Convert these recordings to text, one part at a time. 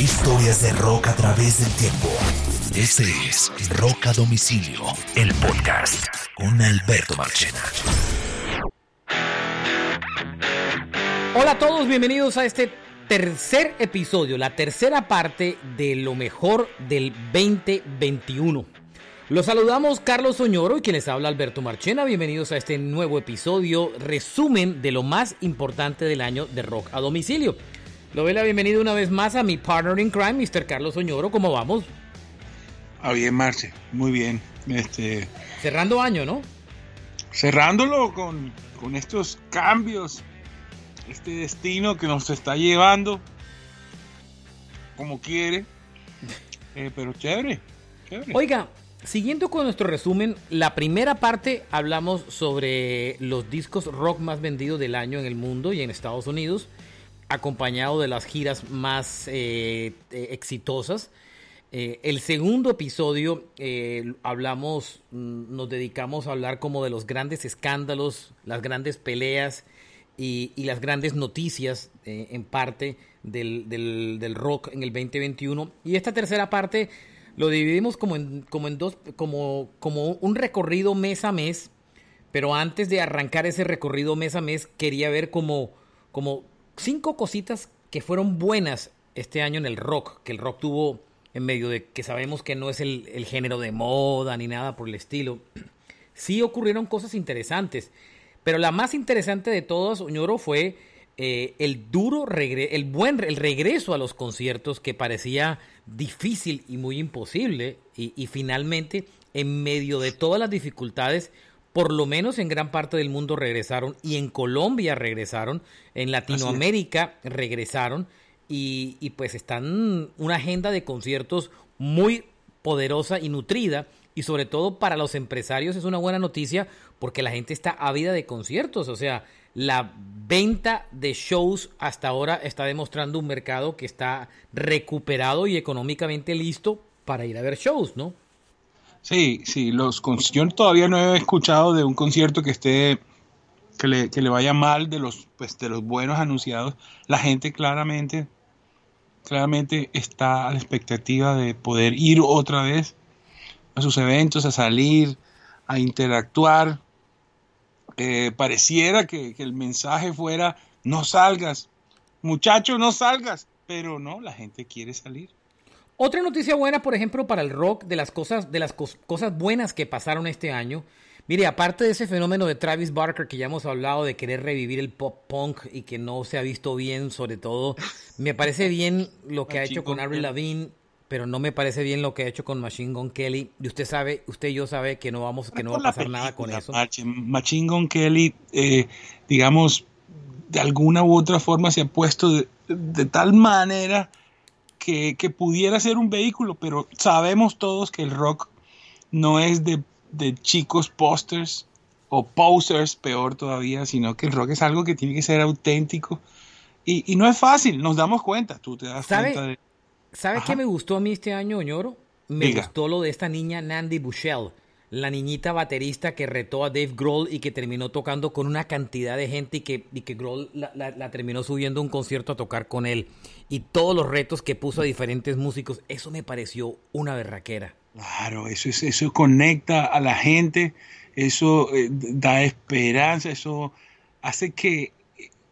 Historias de rock a través del tiempo. Este es Rock a Domicilio, el podcast con Alberto Marchena. Hola a todos, bienvenidos a este tercer episodio, la tercera parte de lo mejor del 2021. Los saludamos Carlos Oñoro y quien les habla Alberto Marchena. Bienvenidos a este nuevo episodio, resumen de lo más importante del año de rock a domicilio. Lo doy la bienvenida una vez más a mi partner in crime, Mr. Carlos Oñoro. ¿Cómo vamos? Ah, bien, Marce, muy bien. Este, Cerrando año, ¿no? cerrándolo con, con estos cambios, este destino que nos está llevando como quiere, Eh, pero chévere, chévere. Oiga, siguiendo con nuestro resumen, la primera parte hablamos sobre los discos rock más vendidos del año en el mundo y en Estados Unidos, acompañado de las giras más eh, eh, exitosas. Eh, el segundo episodio hablamos, mm, nos dedicamos a hablar como de los grandes escándalos, las grandes peleas y, las grandes noticias en parte del, del- del rock en el 2021. Y esta tercera parte lo dividimos como en, como en dos, como, como un recorrido mes a mes. Pero antes de arrancar ese recorrido mes a mes, quería ver como, como cinco cositas que fueron buenas este año en el rock, que el rock tuvo en medio de que sabemos que no es el, género de moda ni nada por el estilo. Sí ocurrieron cosas interesantes, pero la más interesante de todas, Oñoro, fue eh, el duro, el buen, el regreso a los conciertos que parecía difícil y muy imposible y finalmente en medio de todas las dificultades por lo menos en gran parte del mundo regresaron y en Colombia regresaron, en Latinoamérica regresaron y, y pues están una agenda de conciertos muy poderosa y nutrida y sobre todo para los empresarios es una buena noticia porque la gente está ávida de conciertos, o sea, la venta de shows hasta ahora está demostrando un mercado que está recuperado y económicamente listo para ir a ver shows, ¿no? Sí, sí, los yo todavía no he escuchado de un concierto que esté que le, que le vaya mal de los pues de los buenos anunciados. La gente claramente claramente está a la expectativa de poder ir otra vez a sus eventos, a salir, a interactuar. Eh, pareciera que, que el mensaje fuera no salgas, muchacho, no salgas, pero no, la gente quiere salir. Otra noticia buena, por ejemplo, para el rock, de las cosas, de las cos- cosas buenas que pasaron este año. Mire, aparte de ese fenómeno de Travis Barker que ya hemos hablado de querer revivir el pop punk y que no se ha visto bien, sobre todo, me parece bien lo que ha hecho con Avril. Lavigne, pero no me parece bien lo que ha hecho con Machine Gun Kelly. Y usted sabe, usted y yo sabe que no vamos, que no va a pasar nada con eso. Machine Gun Kelly, eh, digamos, de alguna u otra forma se ha puesto de, de tal manera que, que pudiera ser un vehículo, pero sabemos todos que el rock no es de, de chicos posters o posers, peor todavía, sino que el rock es algo que tiene que ser auténtico. Y, y no es fácil, nos damos cuenta, tú te das ¿Sabe? cuenta de... ¿Sabe Ajá. qué me gustó a mí este año, Oñoro? Me Diga. gustó lo de esta niña Nandy Bushell, la niñita baterista que retó a Dave Grohl y que terminó tocando con una cantidad de gente y que, y que Grohl la, la- la terminó subiendo a un concierto a tocar con él. Y todos los retos que puso a diferentes músicos, eso me pareció una berraquera. Claro, eso, es, eso conecta a la gente, eso eh, da esperanza, eso hace que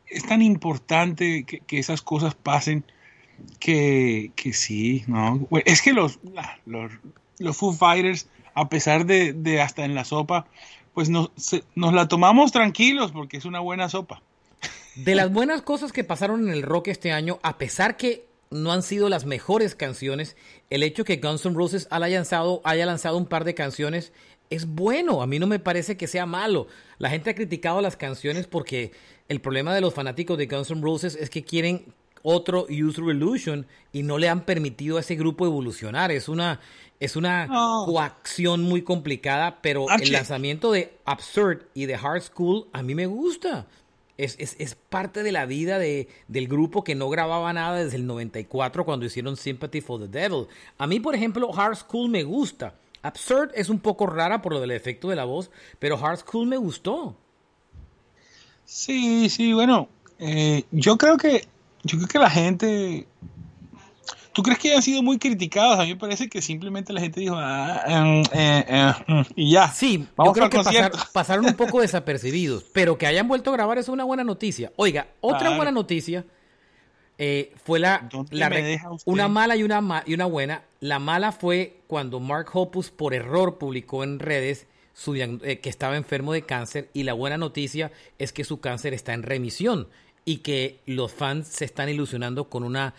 es tan importante que, que esas cosas pasen que, que sí, ¿no? Es que los, los, los Foo Fighters, a pesar de, de hasta en la sopa, pues nos, nos la tomamos tranquilos porque es una buena sopa. De las buenas cosas que pasaron en el rock este año, a pesar que no han sido las mejores canciones, el hecho que Guns N' Roses haya lanzado, haya lanzado un par de canciones es bueno. A mí no me parece que sea malo. La gente ha criticado las canciones porque el problema de los fanáticos de Guns N' Roses es que quieren otro Use Revolution y no le han permitido a ese grupo evolucionar. Es una, es una coacción muy complicada, pero el lanzamiento de Absurd y de Hard School a mí me gusta. Es, es, es parte de la vida de, del grupo que no grababa nada desde el 94 cuando hicieron Sympathy for the Devil. A mí, por ejemplo, Hard School me gusta. Absurd es un poco rara por lo del efecto de la voz, pero Hard School me gustó. Sí, sí, bueno, eh, yo creo que yo creo que la gente ¿Tú crees que hayan sido muy criticados? A mí me parece que simplemente la gente dijo, ah, em, eh, eh, mm", y ya. Sí, yo creo que pasaron un poco desapercibidos, pero que hayan vuelto a grabar es una buena noticia. Oiga, otra buena noticia eh, fue la, una mala y una, y una buena. La mala fue cuando Mark Hoppus por error publicó en redes su, que estaba enfermo de cáncer y la buena noticia es que su cáncer está en remisión y que los fans se están ilusionando con una,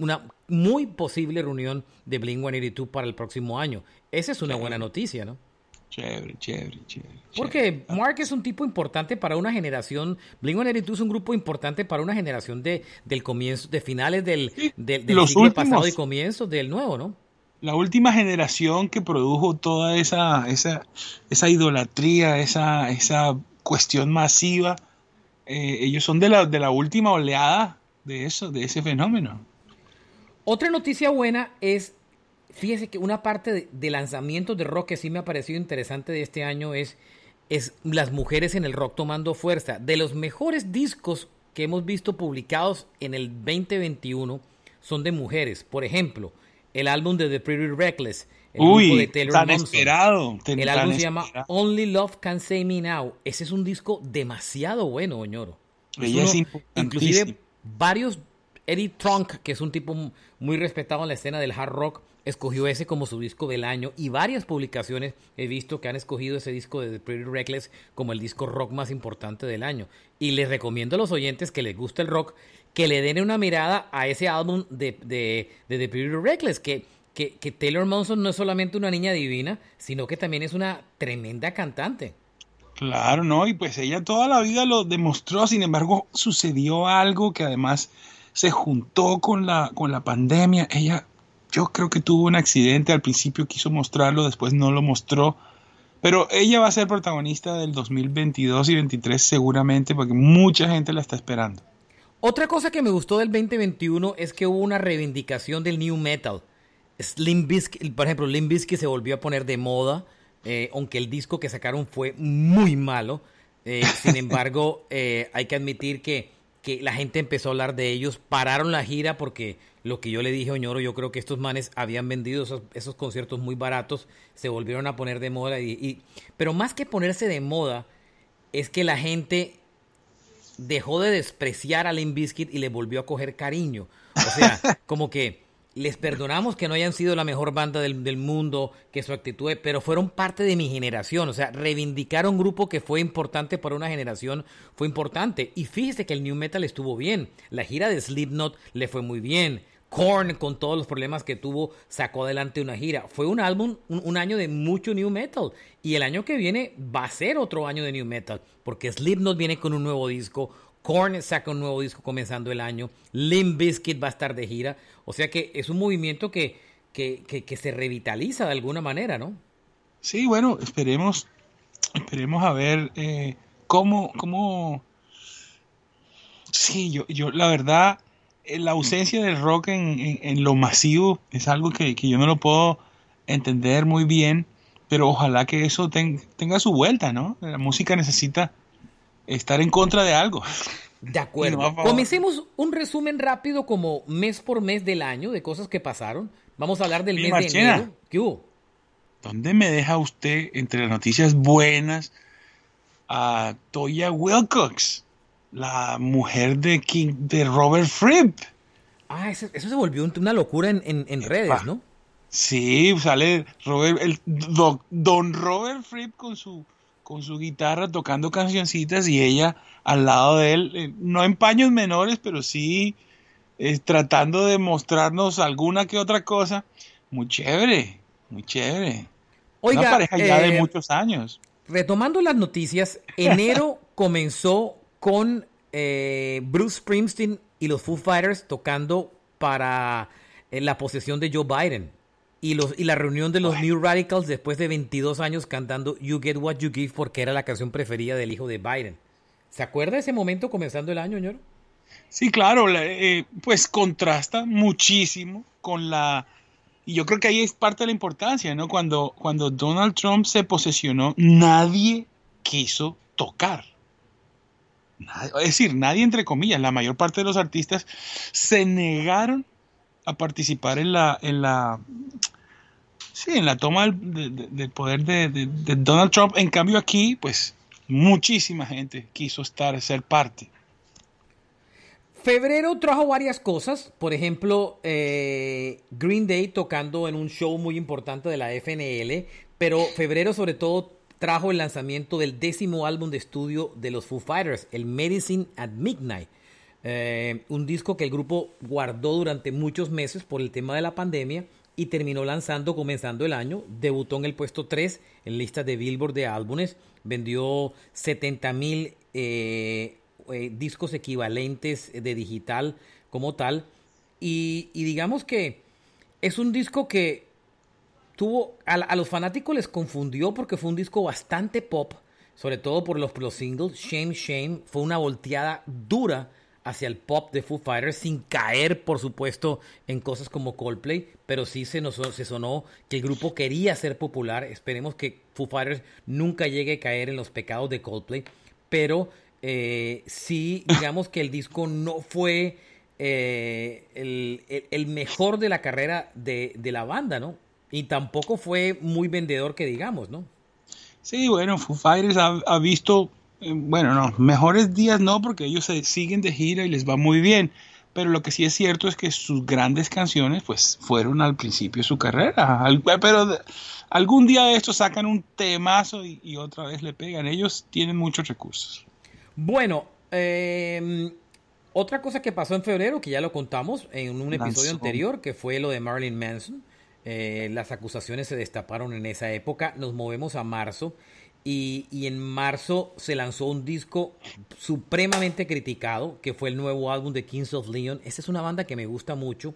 una muy posible reunión de Blink 182 para el próximo año. Esa es una buena noticia, ¿no? Chévere, chévere, chévere. Porque Mark es un tipo importante para una generación. Blink 182 es un grupo importante para una generación de, del comienzo, de finales del, del, siglo pasado y comienzos del nuevo, ¿no? La última generación que produjo toda esa, esa, esa idolatría, esa, esa cuestión masiva eh, ellos son de la, de la última oleada de eso, de ese fenómeno. Otra noticia buena es, fíjese que una parte de, de lanzamientos de rock que sí me ha parecido interesante de este año es, es las mujeres en el rock tomando fuerza. De los mejores discos que hemos visto publicados en el 2021 son de mujeres. Por ejemplo, el álbum de The Pretty Reckless, el Uy, de Taylor tan esperado. el álbum se llama Only Love Can Save Me Now. Ese es un disco demasiado bueno, Oñoro. inclusive varios Eddie Trunk, que es un tipo muy respetado en la escena del hard rock, escogió ese como su disco del año y varias publicaciones he visto que han escogido ese disco de The Pretty Reckless como el disco rock más importante del año. Y les recomiendo a los oyentes que les guste el rock que le den una mirada a ese álbum de, The Pretty Reckless, que que, Taylor Monson no es solamente una niña divina, sino que también es una tremenda cantante. Claro, no, y pues ella toda la vida lo demostró, sin embargo, sucedió algo que además se juntó con la, con la pandemia. Ella, yo creo que tuvo un accidente, al principio quiso mostrarlo, después no lo mostró, pero ella va a ser protagonista del 2022 y 2023 seguramente, porque mucha gente la está esperando. Otra cosa que me gustó del 2021 es que hubo una reivindicación del new metal. Slim Bizkit, por ejemplo, Slim Bizkit se volvió a poner de moda, eh, aunque el disco que sacaron fue muy malo. Eh, sin embargo, eh, hay que admitir que, que, la gente empezó a hablar de ellos, pararon la gira porque lo que yo le dije a Oñoro, yo creo que estos manes habían vendido esos, esos conciertos muy baratos, se volvieron a poner de moda. Y, pero más que ponerse de moda, es que la gente dejó de despreciar a Limp Bizkit y le volvió a coger cariño. O sea, como que les perdonamos que no hayan sido la mejor banda del, mundo, que su actitud, pero fueron parte de mi generación. O sea, reivindicar un grupo que fue importante para una generación fue importante. Y fíjese que el New Metal estuvo bien. La gira de Slipknot le fue muy bien. Korn, con todos los problemas que tuvo, sacó adelante una gira. Fue un álbum, un, año de mucho New Metal. Y el año que viene va a ser otro año de New Metal, porque Slipknot viene con un nuevo disco. Korn saca un nuevo disco comenzando el año. Limp Bizkit va a estar de gira. O sea que es un movimiento que, que, se revitaliza de alguna manera, ¿no? Sí, bueno, esperemos, esperemos a ver eh, cómo, cómo... Sí, yo, yo la verdad, eh, la ausencia del rock en, en, lo masivo es algo que, yo no lo puedo entender muy bien, pero ojalá que eso tenga su vuelta, ¿no? La música necesita estar en contra de algo. De acuerdo. Comencemos un resumen rápido como mes por mes del año de cosas que pasaron. Vamos a hablar del mes de enero. ¿Qué hubo? ¿Dónde me deja usted entre las noticias buenas a Toya Wilcox, la mujer de King, de Robert Fripp? Ah, eso, se volvió una locura en, redes, ¿no? Sí, sale Robert, el, don Robert Fripp con su con su guitarra tocando cancioncitas y ella al lado de él, eh, no en paños menores, pero sí eh, tratando de mostrarnos alguna que otra cosa. Muy chévere, muy chévere. Oiga, Una pareja ya de eh, muchos años. Retomando las noticias, enero comenzó con Bruce Springsteen y los Foo Fighters tocando para la posesión de Joe Biden y, los, y la reunión de los New Radicals después de 22 años cantando You Get What You Give porque era la canción preferida del hijo de Biden. ¿Se acuerda ese momento comenzando el año, señor? Sí, claro, eh, pues contrasta muchísimo con la... Y yo creo que ahí es parte de la importancia, ¿no? Cuando, cuando Donald Trump se posesionó, nadie quiso tocar. es decir, nadie entre comillas, la mayor parte de los artistas se negaron a participar en la, en la, sí, en la toma del, poder de, Donald Trump. En cambio aquí, pues, muchísima gente quiso estar, ser parte. Febrero trajo varias cosas, por ejemplo, eh, Green Day tocando en un show muy importante de la FNL, pero febrero sobre todo trajo el lanzamiento del décimo álbum de estudio de los Foo Fighters, el Medicine at Midnight. Eh, un disco que el grupo guardó durante muchos meses por el tema de la pandemia y terminó lanzando comenzando el año. Debutó en el puesto 3 en lista de Billboard de álbumes. Vendió 70 mil eh, eh, discos equivalentes de digital como tal. Y, digamos que es un disco que tuvo, a, los fanáticos les confundió porque fue un disco bastante pop, sobre todo por los singles. Shame, Shame fue una volteada dura hacia el pop de Foo Fighters sin caer, por supuesto, en cosas como Coldplay, pero sí se, nos, se sonó que el grupo quería ser popular. Esperemos que Foo Fighters nunca llegue a caer en los pecados de Coldplay, pero eh, sí, digamos que el disco no fue eh, el, mejor de la carrera de, la banda, ¿no? Y tampoco fue muy vendedor que digamos, ¿no? Sí, bueno, Foo Fighters ha, visto, bueno, no, mejores días no, porque ellos se siguen de gira y les va muy bien. Pero lo que sí es cierto es que sus grandes canciones, pues, fueron al principio de su carrera. pero algún día de estos sacan un temazo y otra vez le pegan. Ellos tienen muchos recursos. Bueno, em, otra cosa que pasó en febrero, que ya lo contamos en un episodio anterior, que fue lo de Marilyn Manson. Eh, las acusaciones se destaparon en esa época. Nos movemos a marzo. Y, y, en marzo se lanzó un disco supremamente criticado, que fue el nuevo álbum de Kings of Leon. Esa es una banda que me gusta mucho,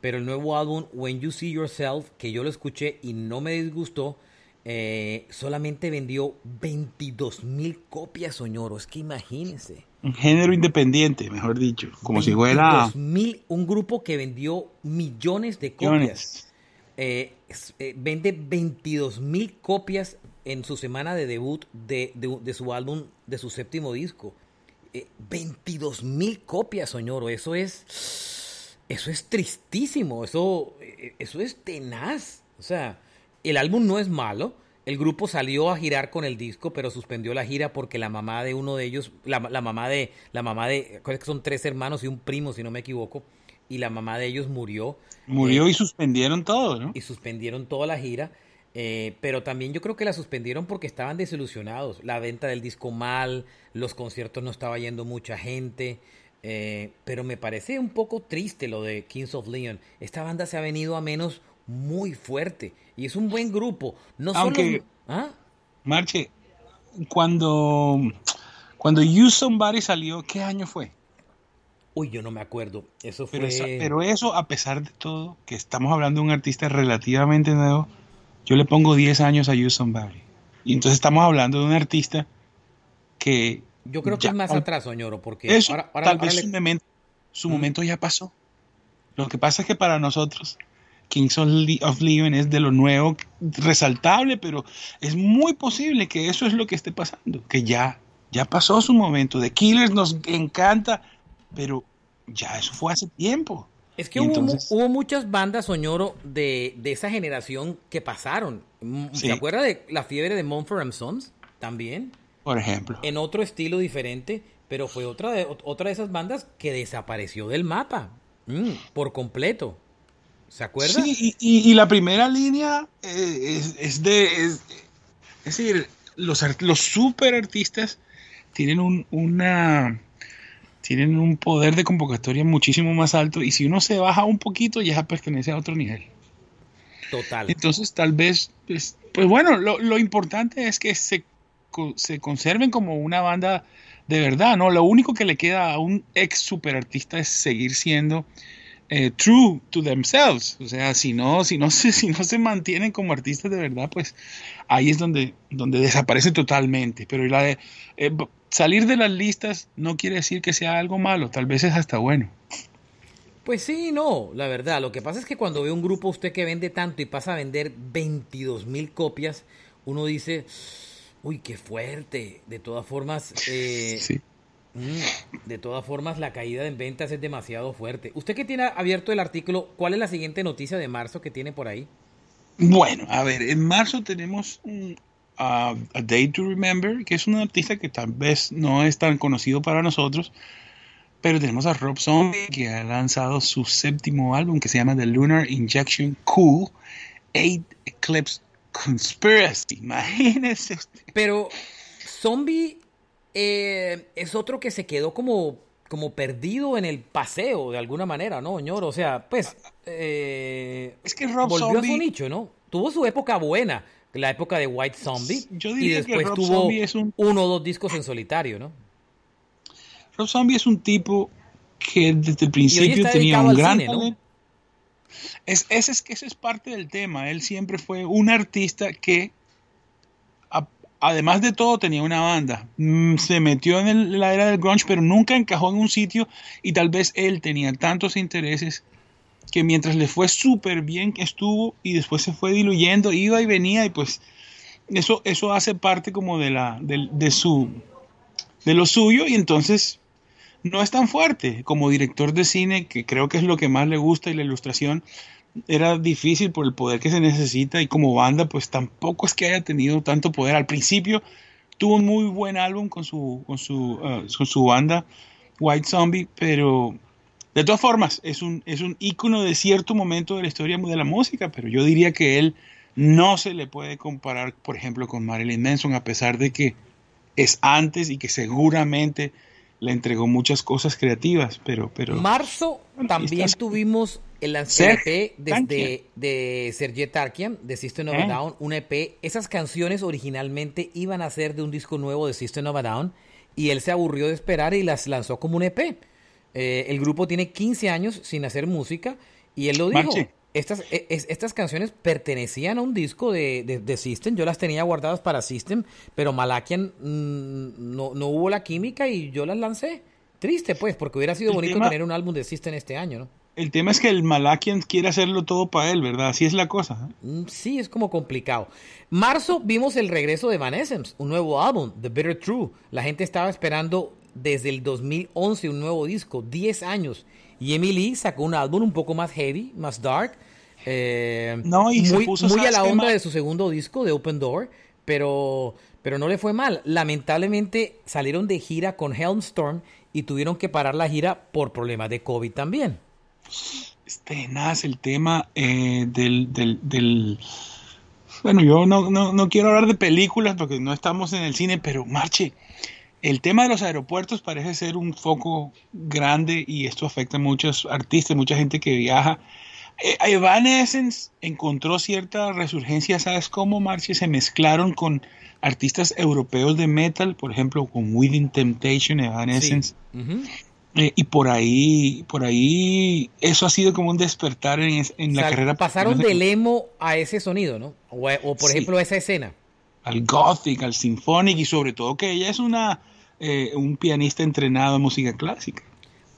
pero el nuevo álbum When You See Yourself, que yo lo escuché y no me disgustó, eh, solamente vendió 22 mil copias, Soñoro. Es que imagínense. Un género independiente, mejor dicho. Como si fuera. Mil, un grupo que vendió millones de copias. Eh, eh, vende 22 mil copias en su semana de debut de, su álbum, de su séptimo disco. 22 mil copias, Soñoro. Eso es. Eso es tristísimo. Eso, eso es tenaz. O sea el álbum no es malo. El grupo salió a girar con el disco, pero suspendió la gira porque la mamá de uno de ellos, la, mamá de, la mamá de, que son tres hermanos y un primo, si no me equivoco, y la mamá de ellos murió. Murió y suspendieron todo, ¿no? Y suspendieron toda la gira. Eh, pero también yo creo que la suspendieron porque estaban desilusionados. La venta del disco mal, los conciertos no estaba yendo mucha gente. Eh, pero me parece un poco triste lo de Kings of Leon. Esta banda se ha venido a menos muy fuerte y es un buen grupo. No Aunque, ¿ah? Marche, cuando, cuando You Somebody salió, ¿qué año fue? Uy, yo no me acuerdo. Eso fue. Pero, eso, a pesar de todo, que estamos hablando de un artista relativamente nuevo, yo le pongo 10 años a You Somebody. Y entonces estamos hablando de un artista que. Yo creo que es más atrás, Oñoro, porque eso, tal vez su, momento, su momento ya pasó. Lo que pasa es que para nosotros Kings of Leon es de lo nuevo, resaltable, pero es muy posible que eso es lo que esté pasando, que ya, ya pasó su momento. The Killers nos encanta, pero ya eso fue hace tiempo. Es que hubo, muchas bandas soñoro de, de, esa generación que pasaron. ¿Se acuerda de la fiebre de Mumford Sons? También. Por ejemplo. En otro estilo diferente, pero fue otra de, otra de esas bandas que desapareció del mapa. Mm, por completo. ¿Se acuerda? Sí, y, la primera línea eh, es, de. Es, decir, los, los super artistas tienen un, una. Tienen un poder de convocatoria muchísimo más alto y si uno se baja un poquito ya pertenece a otro nivel. Total. Entonces tal vez, pues, pues bueno, lo, lo, importante es que se, se conserven como una banda de verdad, ¿no? Lo único que le queda a un ex super artista es seguir siendo eh, true to themselves. O sea, si no, si no se, si no se mantienen como artistas de verdad, pues ahí es donde, donde desaparecen totalmente. Pero la de, eh, salir de las listas no quiere decir que sea algo malo, tal vez es hasta bueno. Pues sí, no, la verdad. Lo que pasa es que cuando ve un grupo usted que vende tanto y pasa a vender 22 mil copias, uno dice, uy, qué fuerte. De todas formas, eh, Mm, de todas formas, la caída en ventas es demasiado fuerte. Usted que tiene abierto el artículo, ¿cuál es la siguiente noticia de marzo que tiene por ahí? Bueno, a ver, en marzo tenemos un, a Day to Remember, que es un artista que tal vez no es tan conocido para nosotros, pero tenemos a Rob Zombie, que ha lanzado su séptimo álbum que se llama The Lunar Injection Cool, Eight Eclipse Conspiracy. Imagínese Pero Zombie eh, es otro que se quedó como, como perdido en el paseo de alguna manera, ¿no, señor? O sea, pues. Eh, es que Rob volvió Zombie... a su nicho, ¿no? Tuvo su época buena la época de White Zombie. Yo y después que Rob tuvo Zombie es un... uno o dos discos en solitario, ¿no? Rob Zombie es un tipo que desde el principio tenía un gran cine, ¿no? es, ese, es, ese es parte del tema. Él siempre fue un artista que, a, además de todo, tenía una banda. Mm, se metió en el, la era del grunge, pero nunca encajó en un sitio y tal vez él tenía tantos intereses que mientras le fue súper bien que estuvo y después se fue diluyendo, iba y venía y pues eso, eso hace parte como de, la, de, de su de lo suyo y entonces no es tan fuerte como director de cine, que creo que es lo que más le gusta y la ilustración era difícil por el poder que se necesita y como banda pues tampoco es que haya tenido tanto poder. Al principio tuvo un muy buen álbum con su, con su, uh, con su banda White Zombie, pero de todas formas es un, es un ícono de cierto momento de la historia de la música, pero yo diría que él no se le puede comparar, por ejemplo, con Marilyn Manson, a pesar de que es antes y que seguramente le entregó muchas cosas creativas, pero... pero Marzo también Estás- tuvimos el EP desde de Serge Tarkian, de System of a ¿Eh? Down, un EP. Esas canciones originalmente iban a ser de un disco nuevo de System of a Down y él se aburrió de esperar y las lanzó como un EP. Eh, el grupo tiene 15 años sin hacer música y él lo dijo. Marche. Estas, e- es- estas canciones pertenecían a un disco de, de- de System, yo las tenía guardadas para System, pero Malakian mm, no, no hubo la química y yo las lancé. Triste, pues, porque hubiera sido El bonito tema- tener un álbum de System este año, ¿no? El tema es que el Malakian quiere hacerlo todo para él, ¿verdad? Así es la cosa. ¿eh? Mm, Sí, es como complicado. Marzo vimos el regreso de Van Essence, un nuevo álbum, The Bitter True. La gente estaba esperando desde el 2011 un nuevo disco, 10 años. Y Emily sacó un álbum un poco más heavy, más dark. eh, No, y se muy, puso, muy a ¿sabes la onda de su segundo disco, de Open Door, pero, pero no le fue mal. Lamentablemente salieron de gira con Helmstorm y tuvieron que parar la gira por problemas de COVID también. Es tenaz el tema eh, del, del, del- Bueno, yo no, no, no quiero hablar de películas porque no estamos en el cine, pero Marche, el tema de los aeropuertos parece ser un foco grande y esto afecta a muchos artistas, mucha gente que viaja. Eh, Evanescence encontró cierta resurgencia, ¿sabes cómo, Marche? Se mezclaron con artistas europeos de metal, por ejemplo, con Within Temptation, Evanescence. Ujú. Eh, y por ahí, por ahí, eso ha sido como un despertar en, es- en O la carrera. pasaron no sé, del emo a ese sonido, ¿no? O, por Sí. ejemplo, a esa escena. al gothic, al symphonic y sobre todo que ella es una eh, un pianista entrenado en música clásica.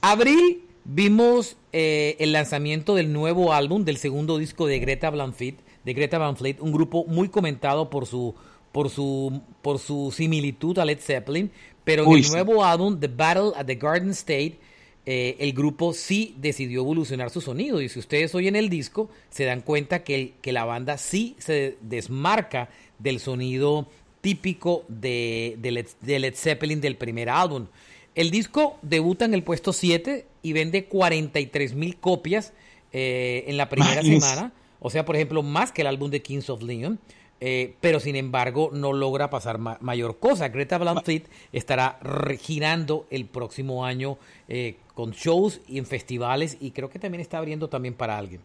Abril vimos eh, el lanzamiento del nuevo álbum, del segundo disco de Greta Van Fleet, de Greta Van Fleet, un grupo muy comentado por su por su por su similitud a Led Zeppelin, pero en Uy, el sí. nuevo álbum The Battle at the Garden State eh, el grupo sí decidió evolucionar su sonido y si ustedes oyen el disco se dan cuenta que, el- que la banda sí se desmarca del sonido típico de, de Led, de Led Zeppelin del primer álbum. El disco debuta en el puesto 7 y vende 43 mil copias eh, en la primera semana. O sea, por ejemplo, más que el álbum de Kings of Leon. eh, pero sin embargo, no logra pasar ma- mayor cosa. Greta Van Fleet estará girando el próximo año eh, con shows y en festivales. Y creo que también está abriendo también para alguien.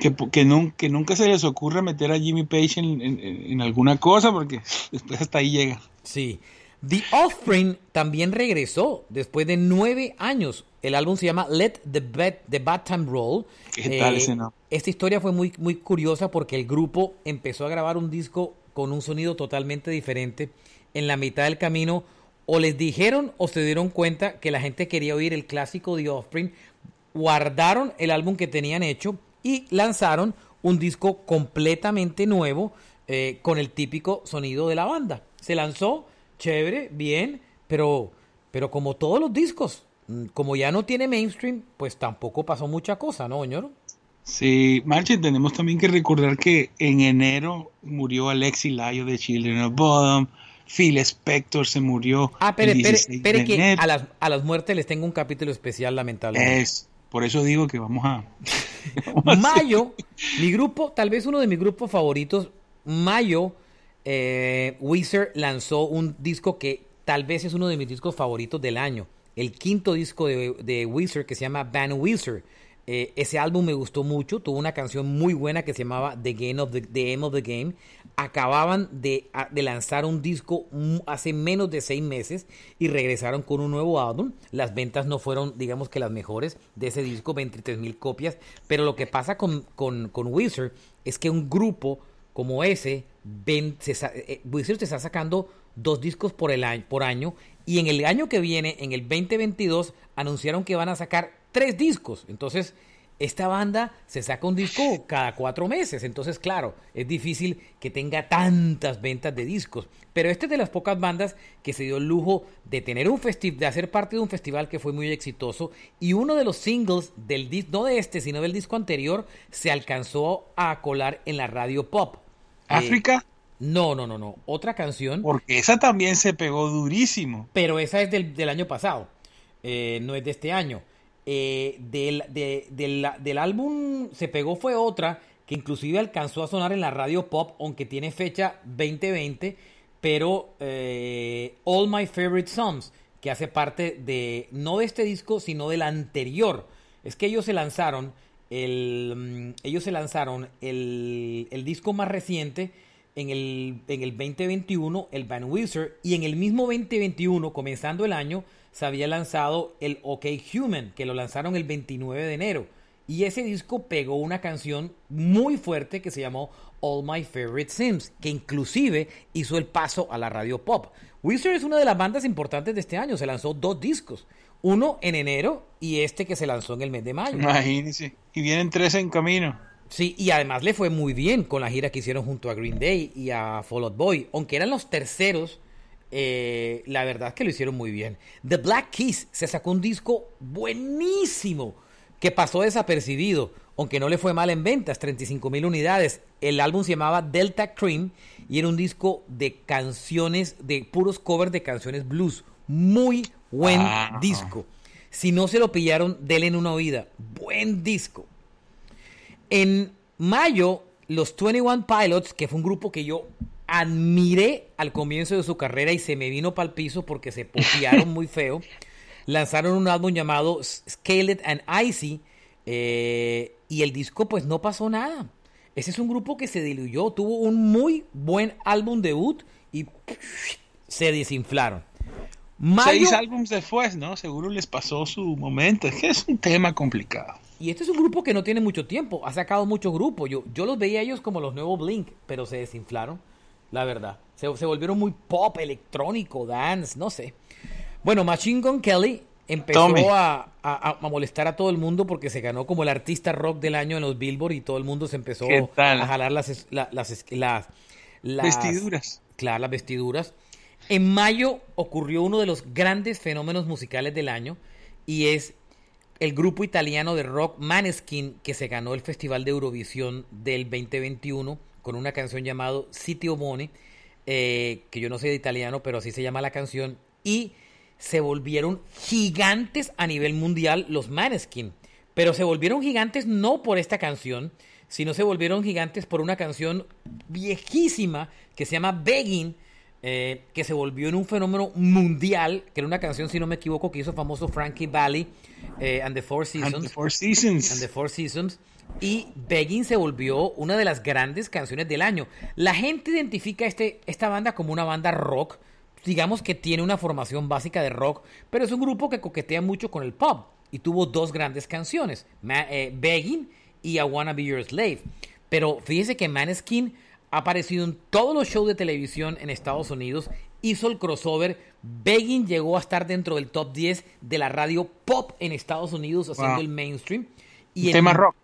Que, que, nun- que nunca se les ocurra meter a Jimmy Page en, en- en alguna cosa porque después hasta ahí llega. Sí. The Offspring también regresó después de nueve años. El álbum se llama Let the Bad, the Bad Time Roll. ¿Qué tal ese nombre? Esta historia fue muy, muy curiosa porque el grupo empezó a grabar un disco con un sonido totalmente diferente. En la mitad del camino, o les dijeron o se dieron cuenta que la gente quería oír el clásico The Offspring, guardaron el álbum que tenían hecho y lanzaron un disco completamente nuevo eh, con el típico sonido de la banda. Se lanzó, chévere, bien, pero, Pero como todos los discos, mm, como ya no tiene mainstream, pues tampoco pasó mucha cosa, ¿no, Ñoro? Sí, Marche, tenemos también que recordar que en enero murió Alexi Layo de Children of Bodom, Phil Spector se murió. Ah, que a las, a las muertes les tengo un capítulo especial, lamentablemente. Es, por eso digo que vamos a... Mayo, mi grupo, tal vez uno de mis grupos favoritos, Mayo, eh, Weezer lanzó un disco que tal vez es uno de mis discos favoritos del año. El quinto disco de, de Weezer que se llama Van Weezer. Eh, ese álbum me gustó mucho, tuvo una canción muy buena que se llamaba The Game of the, the of the Game. Acababan de, lanzar un disco hace menos de seis meses y regresaron con un nuevo álbum. Las ventas no fueron, digamos que las mejores de ese disco, 23 mil copias. Pero lo que pasa con, con, con Wizard es que un grupo como ese, ven, se, eh, Wizard te está sacando dos discos por, el año, por año y en el año que viene, en el 2022, anunciaron que van a sacar tres discos. Entonces, esta banda se saca un disco cada cuatro meses. Entonces, claro, es difícil que tenga tantas ventas de discos. Pero esta es de las pocas bandas que se dio el lujo de tener un festival, de hacer parte de un festival que fue muy exitoso. Y uno de los singles del disco, no de este, sino del disco anterior, se alcanzó a colar en la radio pop. ¿África? Eh, no, no, no, no. Otra canción. Porque esa también se pegó durísimo. Pero esa es del, del año pasado. Eh, no es de este año. Eh, del, de, del, del, álbum se pegó fue otra que inclusive alcanzó a sonar en la radio pop, aunque tiene fecha 2020, pero eh, All My Favorite Songs, que hace parte de, no de este disco, sino del anterior. Es que ellos se lanzaron, el, mm, ellos se lanzaron el, el disco más reciente en el, en el 2021, el Van Wizard, y en el mismo 2021, comenzando el año, se había lanzado el OK Human, que lo lanzaron el 29 de enero. Y ese disco pegó una canción muy fuerte que se llamó All My Favorite Sims, que inclusive hizo el paso a la radio pop. Wizard es una de las bandas importantes de este año, se lanzó dos discos, uno en enero y este que se lanzó en el mes de mayo. Imagínense, y vienen tres en camino. Sí, y además le fue muy bien con la gira que hicieron junto a Green Day y a Fall Out Boy, aunque eran los terceros eh, la verdad es que lo hicieron muy bien. The Black Keys se sacó un disco buenísimo que pasó desapercibido, aunque no le fue mal en ventas, 35 mil unidades. El álbum se llamaba Delta Cream y era un disco de canciones, de puros covers de canciones blues. Muy buen ah. disco. Si no se lo pillaron, denle en una oída. Buen disco. En mayo, los 21 Pilots, que fue un grupo que yo admiré al comienzo de su carrera y se me vino para el piso porque se popearon muy feo. Lanzaron un álbum llamado Scaled and Icy eh, y el disco pues no pasó nada. Ese es un grupo que se diluyó, tuvo un muy buen álbum debut y se desinflaron. Seis álbumes después, ¿no? Seguro les pasó su momento. Es que es un tema complicado. Y este es un grupo que no tiene mucho tiempo. Ha sacado muchos grupos. Yo, yo los veía ellos como los nuevos Blink, pero se desinflaron la verdad. Se, volvieron muy pop, electrónico, dance, no sé. Bueno, Machine Gun Kelly empezó a, molestar a todo el mundo porque se ganó como el artista rock del año en los Billboard y todo el mundo se empezó a jalar las, las, las, vestiduras. Claro, las vestiduras. En mayo ocurrió uno de los grandes fenómenos musicales del año y es el grupo italiano de rock Maneskin que se ganó el Festival de Eurovisión del 2021 con una canción llamado City Omone, eh, que yo no sé de italiano, pero así se llama la canción, y se volvieron gigantes a nivel mundial los Maneskin. Pero se volvieron gigantes no por esta canción, sino se volvieron gigantes por una canción viejísima que se llama Begging, eh, que se volvió en un fenómeno mundial, que era una canción, si no me equivoco, que hizo famoso Frankie Valli eh, and the Four Seasons. And the Four Seasons. And the Four Seasons y Begging se volvió una de las grandes canciones del año. La gente identifica este, esta banda como una banda rock, digamos que tiene una formación básica de rock, pero es un grupo que coquetea mucho con el pop y tuvo dos grandes canciones, eh, Begging y I Wanna Be Your Slave. Pero fíjese que Maneskin ha aparecido en todos los shows de televisión en Estados Unidos, hizo el crossover, Begging llegó a estar dentro del top 10 de la radio pop en Estados Unidos haciendo el mainstream. Y tema rock.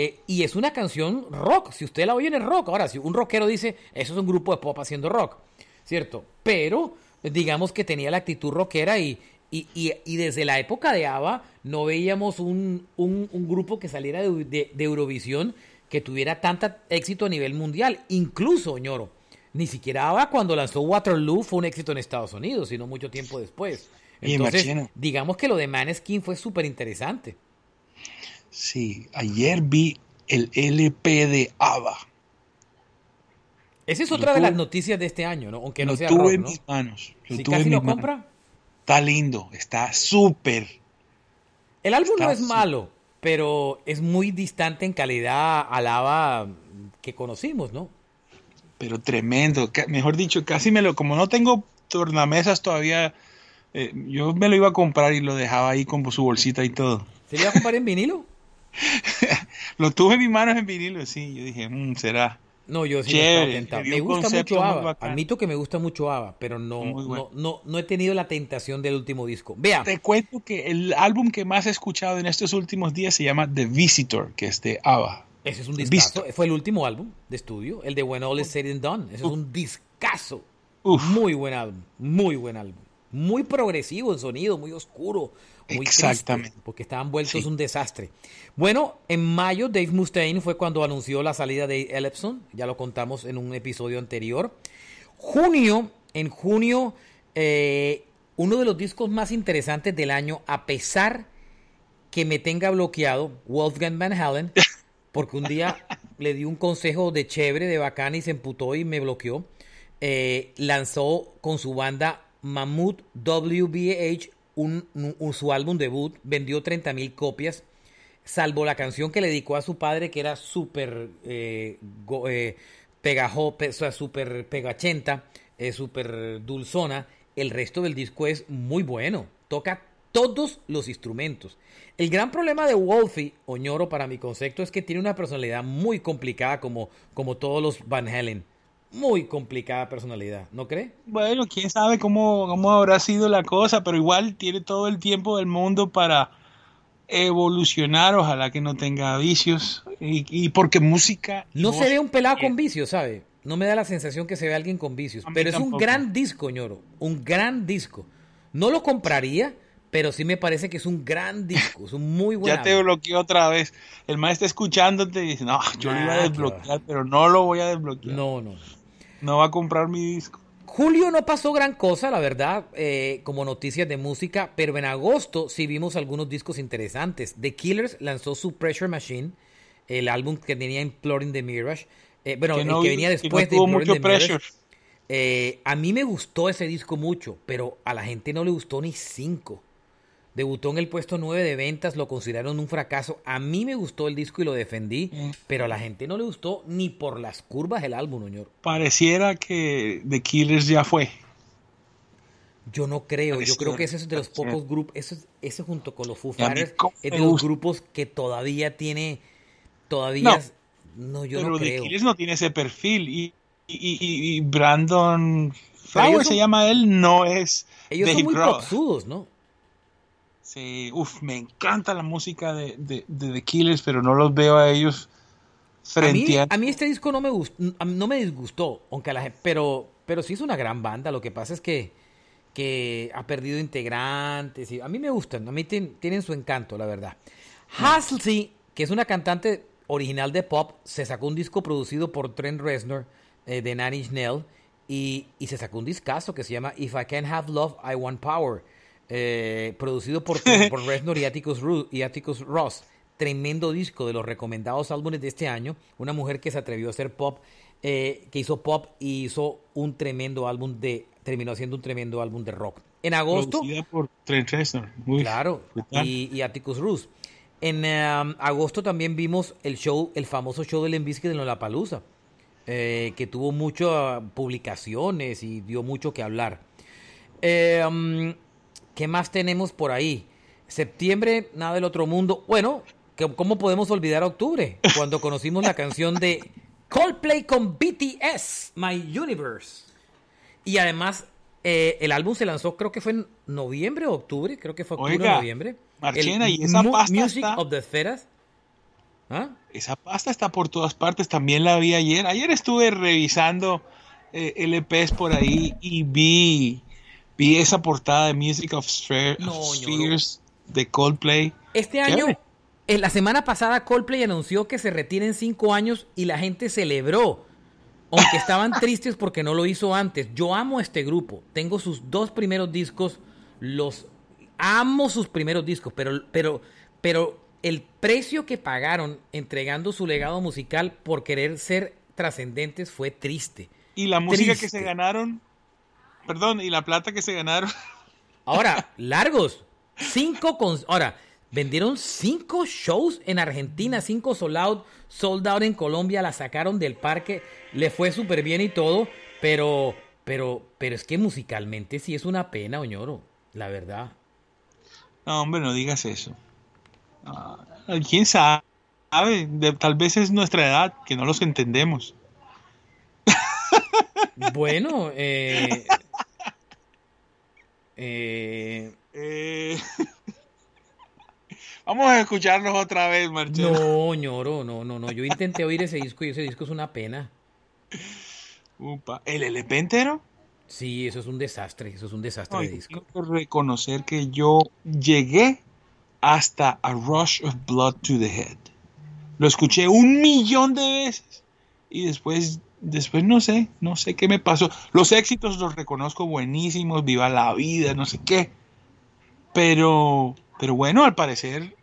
Eh, y es una canción rock. Si usted la oye en el rock. Ahora, si un rockero dice, eso es un grupo de pop haciendo rock, ¿cierto? Pero digamos que tenía la actitud rockera y, Y, desde la época de ABBA no veíamos un, grupo que saliera de, Eurovisión que tuviera tanto éxito a nivel mundial. Incluso, ñoro, ni siquiera ABBA cuando lanzó Waterloo fue un éxito en Estados Unidos, sino mucho tiempo después. Entonces, digamos que lo de Maneskin fue súper interesante. Sí, ayer vi el LP de ABBA. Esa es otra de las noticias de este año, ¿no? Aunque no lo sea tuve en mis manos. si casi lo compra. Está lindo, está súper. El álbum no es malo, pero es muy distante en calidad al ABBA que conocimos, ¿no? Pero tremendo, mejor dicho, casi me lo, como no tengo tornamesas todavía, eh, yo me lo iba a comprar y lo dejaba ahí con su bolsita y todo. ¿Se lo iba a comprar en vinilo? lo tuve en mis manos en vinilo, sí. Yo dije, mmm, será. No, yo sí tentado. Me gusta mucho ABBA. Admito que me gusta mucho ABBA, pero no, no, no, he tenido la tentación del último disco. Vea. Te cuento que el álbum que más he escuchado en estos últimos días se llama The Visitor, que es de ABBA. Ese es un discazo. Fue el último álbum de estudio, el de When All Is Said and Done. Ese es un discazo. Muy buen álbum, muy buen álbum. Muy progresivo en sonido, muy oscuro, Exactamente. porque estaban vueltos un desastre. Bueno, en mayo Dave Mustaine fue cuando anunció la salida de Ellefson, ya lo contamos en un episodio anterior. Junio, en junio, eh, uno de los discos más interesantes del año, a pesar que me tenga bloqueado, Wolfgang Van Halen, porque un día le di un consejo de chévere, de bacán y se emputó y me bloqueó. Eh, lanzó con su banda Mammoth WBH un, su álbum debut, vendió 30 mil copias, salvo la canción que le dedicó a su padre, que era súper eh, eh súper pegachenta, eh, súper dulzona. El resto del disco es muy bueno, toca todos los instrumentos. El gran problema de Wolfie, Oñoro, para mi concepto, es que tiene una personalidad muy complicada como, como todos los Van Halen muy complicada personalidad, ¿no cree? Bueno, quién sabe cómo, cómo habrá sido la cosa, pero igual tiene todo el tiempo del mundo para evolucionar, ojalá que no tenga vicios, y, porque música... No se ve un pelado con vicios, ¿sabe? No me da la sensación que se ve alguien con vicios, pero es un gran disco, ñoro, un gran disco. No lo compraría, pero sí me parece que es un gran disco, es un muy buen Ya te bloqueó otra vez. El maestro escuchándote y dice, no, yo lo iba a desbloquear, pero no lo voy a desbloquear. No, no. No va a comprar mi disco. Julio no pasó gran cosa, la verdad, eh, como noticias de música, pero en agosto sí vimos algunos discos interesantes. The Killers lanzó su Pressure Machine, el álbum que tenía Imploring the Mirage. Eh, bueno, el que venía después de Imploring the Mirage. Eh, a mí me gustó ese disco mucho, pero a la gente no le gustó ni cinco. Debutó en el puesto 9 de ventas, lo consideraron un fracaso. A mí me gustó el disco y lo defendí, mm. pero a la gente no le gustó ni por las curvas el álbum, señor. Pareciera que The Killers ya fue. Yo no creo, yo creo que ese es de los pocos grupos, ese, ese junto con los Foo Fighters es de los grupos que todavía tiene, todavía, no, yo no creo. The Killers no tiene ese perfil y, y, Brandon Flowers se llama él, no es Ellos son muy popsudos, ¿no? Sí, uff, me encanta la música de, de, The Killers, pero no los veo a ellos frente a... Mí, a... mí este disco no me, gustó, no me disgustó, aunque la, pero, pero sí es una gran banda. Lo que pasa es que, que ha perdido integrantes. Y a mí me gustan, a mí tienen su encanto, la verdad. Halsey, que es una cantante original de pop, se sacó un disco producido por Trent Reznor eh, de Nanny Schnell y, y se sacó un discazo que se llama If I Can't Have Love, I Want Power eh, producido por, por Reznor y Atticus, Ross. Tremendo disco de los recomendados álbumes de este año. Una mujer que se atrevió a hacer pop, eh, que hizo pop y hizo un tremendo álbum de. Terminó haciendo un tremendo álbum de rock. En agosto. por Trent Reznor. claro. Y, Atticus Ross. En um, agosto también vimos el show, el famoso show del Envisque de Lollapalooza, eh, que tuvo muchas publicaciones y dio mucho que hablar. Eh, um, ¿Qué más tenemos por ahí? Septiembre, nada del otro mundo. Bueno, ¿cómo podemos olvidar octubre? Cuando conocimos la canción de Coldplay con BTS, My Universe. Y además, eh, el álbum se lanzó, creo que fue en noviembre o octubre, creo que fue octubre o noviembre. Marchena, y esa pasta Music of the Feras. ¿Ah? Esa pasta está por todas partes, también la vi ayer. Ayer estuve revisando eh, LPs por ahí y vi Vi esa portada de Music of, Sphere- No, of ñoro. Spheres de Coldplay. Este año, en la semana pasada, Coldplay anunció que se retira en cinco años y la gente celebró. Aunque estaban tristes porque no lo hizo antes. Yo amo este grupo. Tengo sus dos primeros discos. Los amo sus primeros discos. Pero, pero, pero el precio que pagaron entregando su legado musical por querer ser trascendentes fue triste. Y la música que se ganaron, perdón, y la plata que se ganaron. Ahora, largos. Cinco con. Ahora, vendieron cinco shows en Argentina, cinco sold out, sold out en Colombia, la sacaron del parque, le fue súper bien y todo, pero, pero, pero es que musicalmente sí es una pena, Oñoro, la verdad. No, hombre, no digas eso. Ah, ¿Quién sabe? De- tal vez es nuestra edad, que no los entendemos. Bueno, eh. Eh, Eh, Vamos a escucharlos otra vez, Marcelo. no, Ñoro, no, no, no. Yo intenté oír ese disco y ese disco es una pena. Upa. ¿El LP entero? Sí, eso es un desastre, eso es un desastre No, de disco. tengo que reconocer que yo llegué hasta A Rush of Blood to the Head. Lo escuché un millón de veces y después, después no sé, no sé qué me pasó. Los éxitos los reconozco buenísimos, viva la vida, no sé qué. Pero, pero bueno, al parecer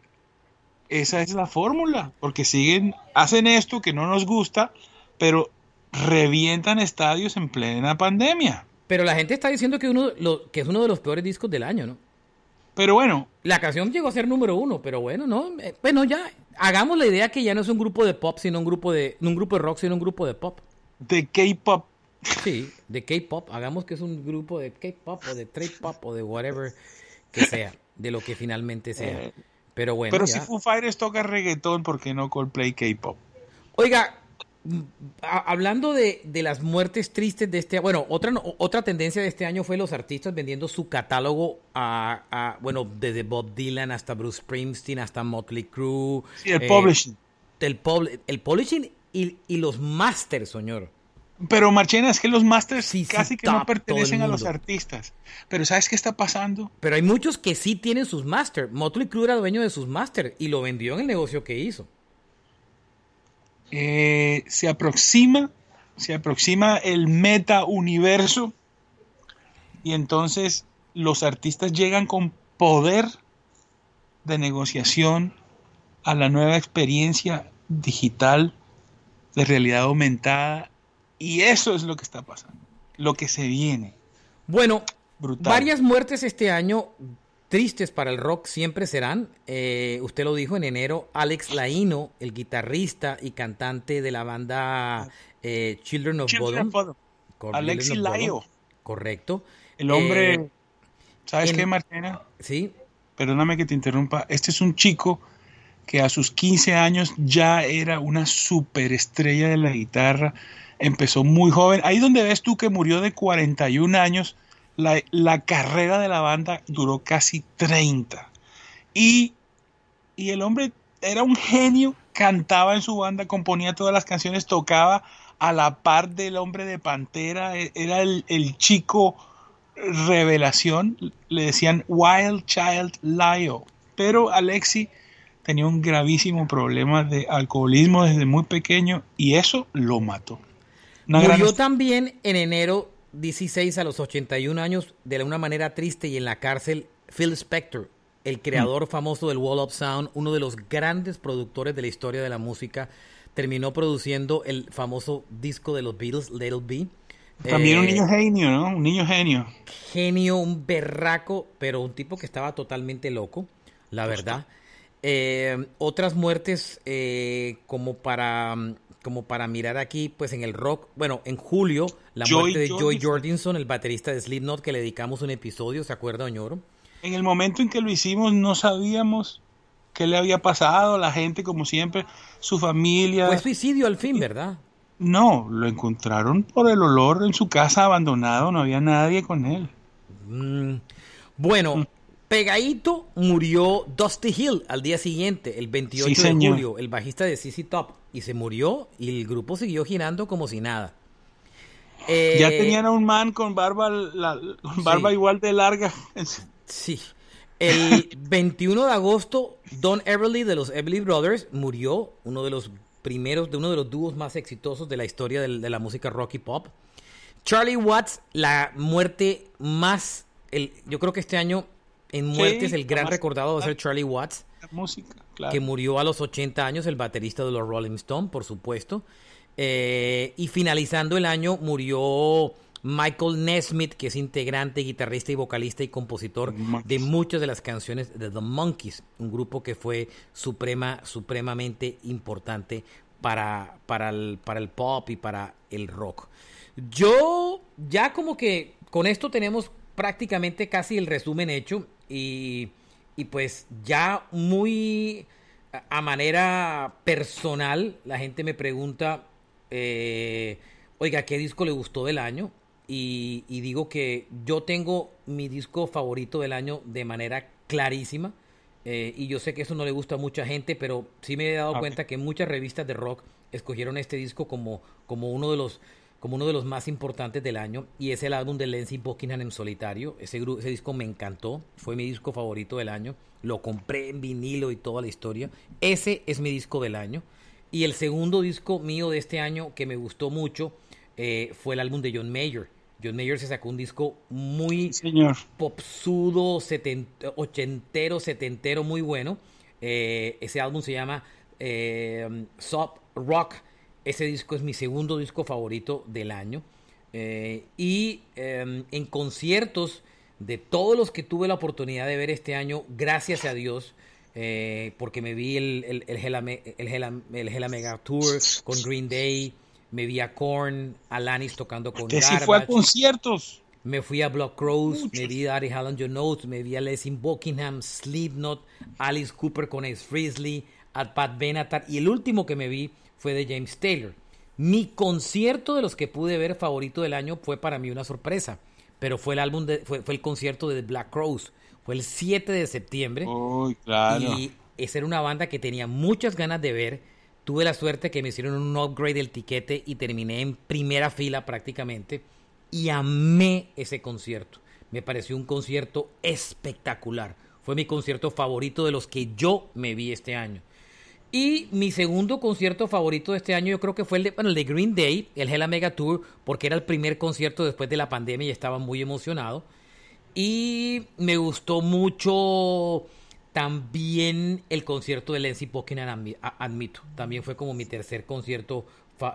esa es la fórmula, porque siguen, hacen esto que no nos gusta, pero revientan estadios en plena pandemia. Pero la gente está diciendo que, uno, lo, que es uno de los peores discos del año, ¿no? Pero bueno, La canción llegó a ser número uno, pero bueno, no. eh, Bueno, ya hagamos la idea que ya no es un grupo de pop, sino un grupo de, un grupo de rock, sino un grupo de pop. De K-pop Sí, de K-pop. Hagamos que es un grupo de K-pop o de trade pop o de whatever que sea, de lo que finalmente sea. Eh, Pero bueno, Pero ya. si Foo Fighters toca reggaetón, ¿por qué no Coldplay K-pop? Oiga, hablando de, de las muertes tristes de este bueno, otra, otra tendencia de este año fue los artistas vendiendo su catálogo a, a- bueno, desde Bob Dylan hasta Bruce Springsteen, hasta Motley Crue. Sí, el eh, publishing. El, pub- el publishing y, y los masters, señor. Pero Marchena, es que los masters Sí, sí, casi que no pertenecen a los artistas. Pero ¿sabes qué está pasando? Pero hay muchos que sí tienen sus masters. Motley Crue era dueño de sus masters y lo vendió en el negocio que hizo. Eh, se aproxima, se aproxima el meta universo y entonces los artistas llegan con poder de negociación a la nueva experiencia digital de realidad aumentada y eso es lo que está pasando, lo que se viene. Bueno, Brutal. varias muertes este año tristes para el rock siempre serán. Eh, usted lo dijo en enero, Alex Laino, el guitarrista y cantante de la banda eh, Children of Children Bodom. Bodom. Alexi. Laio. Correcto. El hombre, Eh, ¿sabes en- qué, Martina? Sí, Perdóname que te interrumpa. Este es un chico que a sus 15 años ya era una superestrella de la guitarra. Empezó muy joven. Ahí donde ves tú que murió de 41 años, la, la carrera de la banda duró casi 30. Y, y el hombre era un genio, cantaba en su banda, componía todas las canciones, tocaba a la par del hombre de Pantera, e- era el, el chico revelación, le decían Wild Child Lio, pero Alexi tenía un gravísimo problema de alcoholismo desde muy pequeño y eso lo mató. Una Murió también en enero 16 a los 81 años de una manera triste y en la cárcel Phil Spector, el creador famoso del Wall of Sound, uno de los grandes productores de la historia de la música, terminó produciendo el famoso disco de los Beatles, Little B. También un Eh, niño genio, ¿no? Un niño genio. genio, un berraco, pero un tipo que estaba totalmente loco, la verdad. Eh, otras muertes eh, como para como para mirar aquí, pues en el rock, bueno, en julio, la Joy muerte de Joy. Jordison, el baterista de Slipknot, que le dedicamos un episodio, ¿se acuerda, Oñoro? En el momento en que lo hicimos no sabíamos qué le había pasado, la gente como siempre, su familia. Fue suicidio al fin, ¿verdad? No, lo encontraron por el olor en su casa abandonado, no había nadie con él. Mm, Bueno, pegadito murió Dusty Hill al día siguiente, el 28 Sí, de señor. julio, el bajista de CC Top, y se murió y el grupo siguió girando como si nada. Eh, ya tenían a un man con barba, la- con barba Sí. igual de larga. Sí. El 21 de agosto, Don Everly de los Everly Brothers murió, uno de los primeros, de uno de los dúos más exitosos de la historia del- de, la música rock y pop. Charlie Watts, la muerte más, el, yo creo que este año en Sí, muertes el gran recordado va a ser Charlie Watts, música, claro. que murió a los 80 años, el baterista de los Rolling Stones, por supuesto. Eh, y finalizando el año murió Michael Nesmith, que es integrante, guitarrista y vocalista y compositor de muchas de las canciones de The Monkeys, un grupo que fue suprema, supremamente importante para, para, el, para el pop y para el rock. Yo ya como que con esto tenemos prácticamente casi el resumen hecho y, y pues ya muy a- manera personal la gente me pregunta, eh, oiga, ¿qué disco le gustó del año? Y, y digo que yo tengo mi disco favorito del año de manera clarísima. eh, y yo sé que eso no le gusta a mucha gente, pero sí me he dado cuenta que muchas revistas de rock escogieron este disco como, como uno de los como uno de los más importantes del año y es el álbum de Lindsey Buckingham en solitario. Ese, ese disco me encantó, fue mi disco favorito del año. Lo compré en vinilo y toda la historia. Ese es mi disco del año. Y el segundo disco mío de este año que me gustó mucho eh, fue el álbum de John Mayer. John Mayer se sacó un disco muy señor. popsudo, seten- ochentero, setentero, muy bueno. Eh, ese álbum se llama eh, Soft Rock. Ese disco es mi segundo disco favorito del año. Eh, y eh, en conciertos de todos los que tuve la oportunidad de ver este año, gracias a Dios, eh, porque me vi el, el, el, Hella, Me- el, Hella- el Hella Mega Tour con Green Day, me vi a Korn, Alanis tocando con Que sí fue a conciertos. Me fui a Block Crows, Muchos. me vi a Daddy Hall and Your Notes, me vi a Leslie Buckingham, Slipknot, Alice Cooper con Ace Frehley, a Pat Benatar y el último que me vi fue de James Taylor. Mi concierto de los que pude ver favorito del año fue para mí una sorpresa, pero fue el álbum de, fue, fue el concierto de The Black Crows, fue el 7 de septiembre. Uy, claro. Y esa era una banda que tenía muchas ganas de ver. Tuve la suerte que me hicieron un upgrade del tiquete y terminé en primera fila prácticamente. Y amé ese concierto. Me pareció un concierto espectacular. Fue mi concierto favorito de los que yo me vi este año. Y mi segundo concierto favorito de este año yo creo que fue el de, bueno, el de Green Day, el Hella Mega Tour, porque era el primer concierto después de la pandemia y estaba muy emocionado. Y me gustó mucho también el concierto de admi- a- admito. También fue como mi tercer concierto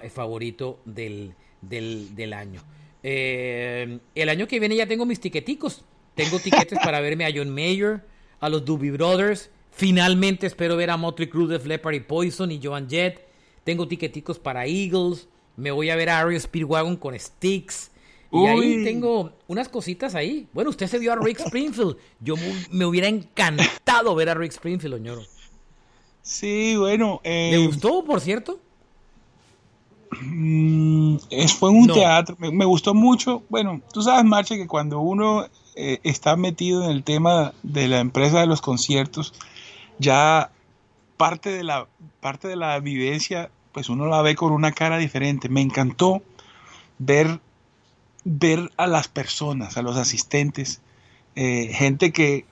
eh, favorito del, del, del año. Eh, el año que viene ya tengo mis tiqueticos. Tengo tiquetes para verme a John Mayer, a los Doobie Brothers. Finalmente espero ver a Motley Crue, Def Leppard y Poison y Joan Jett. Tengo tiqueticos para Eagles. Me voy a ver a Ario Speedwagon con Sticks. Y ahí tengo unas cositas ahí. Bueno, usted se vio a Rick Springfield. Yo me hubiera encantado ver a Rick Springfield, Oñoro. Sí, bueno. eh, ¿Le gustó, por cierto? Mm, es, fue en un No. teatro, me, me gustó mucho. Bueno, tú sabes, Marche, que cuando uno eh, está metido en el tema de la empresa de los conciertos, ya parte de la parte de la vivencia, pues uno la ve con una cara diferente. Me encantó ver ver a las personas, a los asistentes, eh, gente que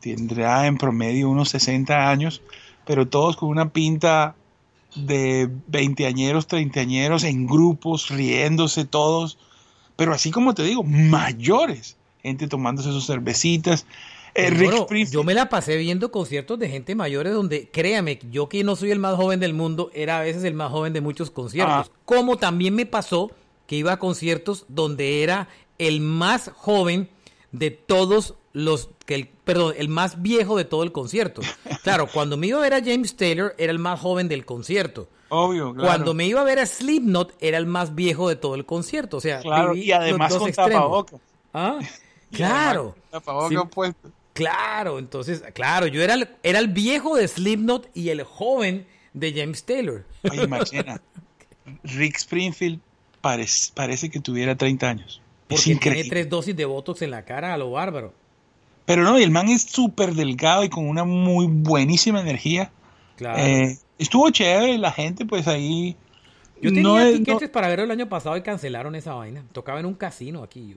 tendrá en promedio unos 60 años, pero todos con una pinta de veinteañeros, treintañeros en grupos, riéndose todos, pero así como te digo, mayores, gente tomándose sus cervecitas. Eh, Oñoro, Springfield- yo me la pasé viendo conciertos de gente mayores donde, créame, yo que no soy el más joven del mundo, era a veces el más joven de muchos conciertos. Ah. Como también me pasó que iba a conciertos donde era el más joven de todos los que el, perdón, el más viejo de todo el concierto. Claro, cuando me iba a ver a James Taylor era el más joven del concierto. Obvio, claro. Cuando me iba a ver a Slipknot era el más viejo de todo el concierto. O sea, Claro, y además los dos con extremos. tapabocas. ¿Ah? Claro. tapabocas Sí. puesto. Claro, entonces, claro, yo era el, era el viejo de Slipknot y el joven de James Taylor. Oye, Marchena, Rick Springfield parece, parece que tuviera 30 años. Es Porque tiene tres dosis de Botox en la cara a lo bárbaro. Pero no, y el man es súper delgado y con una muy buenísima energía. Claro. Eh, estuvo chévere, la gente pues ahí Yo tenía No es- tiquetes no- para verlo el año pasado y cancelaron esa vaina. Tocaba en un casino aquí.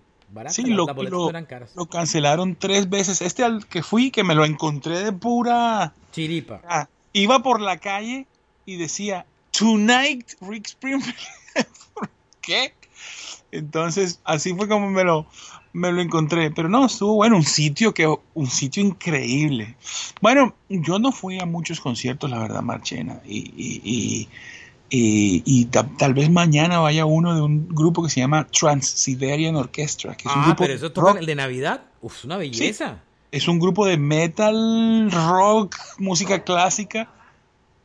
Sí, lo, las boletas lo- eran caras. lo cancelaron tres veces. Este al que fui, que me lo encontré de pura... Chiripa. Ah, iba por la calle y decía, Tonight, Rick Springfield. ¿Por qué? Entonces, así fue como me lo, me lo encontré. Pero no, estuvo bueno, un sitio que, un sitio increíble. Bueno, yo no fui a muchos conciertos, la verdad, Marchena. Y, y, y, y- y ta- tal vez mañana vaya uno de un grupo que se llama Trans-Siberian Orchestra, que es un Ah, grupo pero eso el de Navidad. Uf, es una belleza. Es un grupo de metal, rock, música clásica,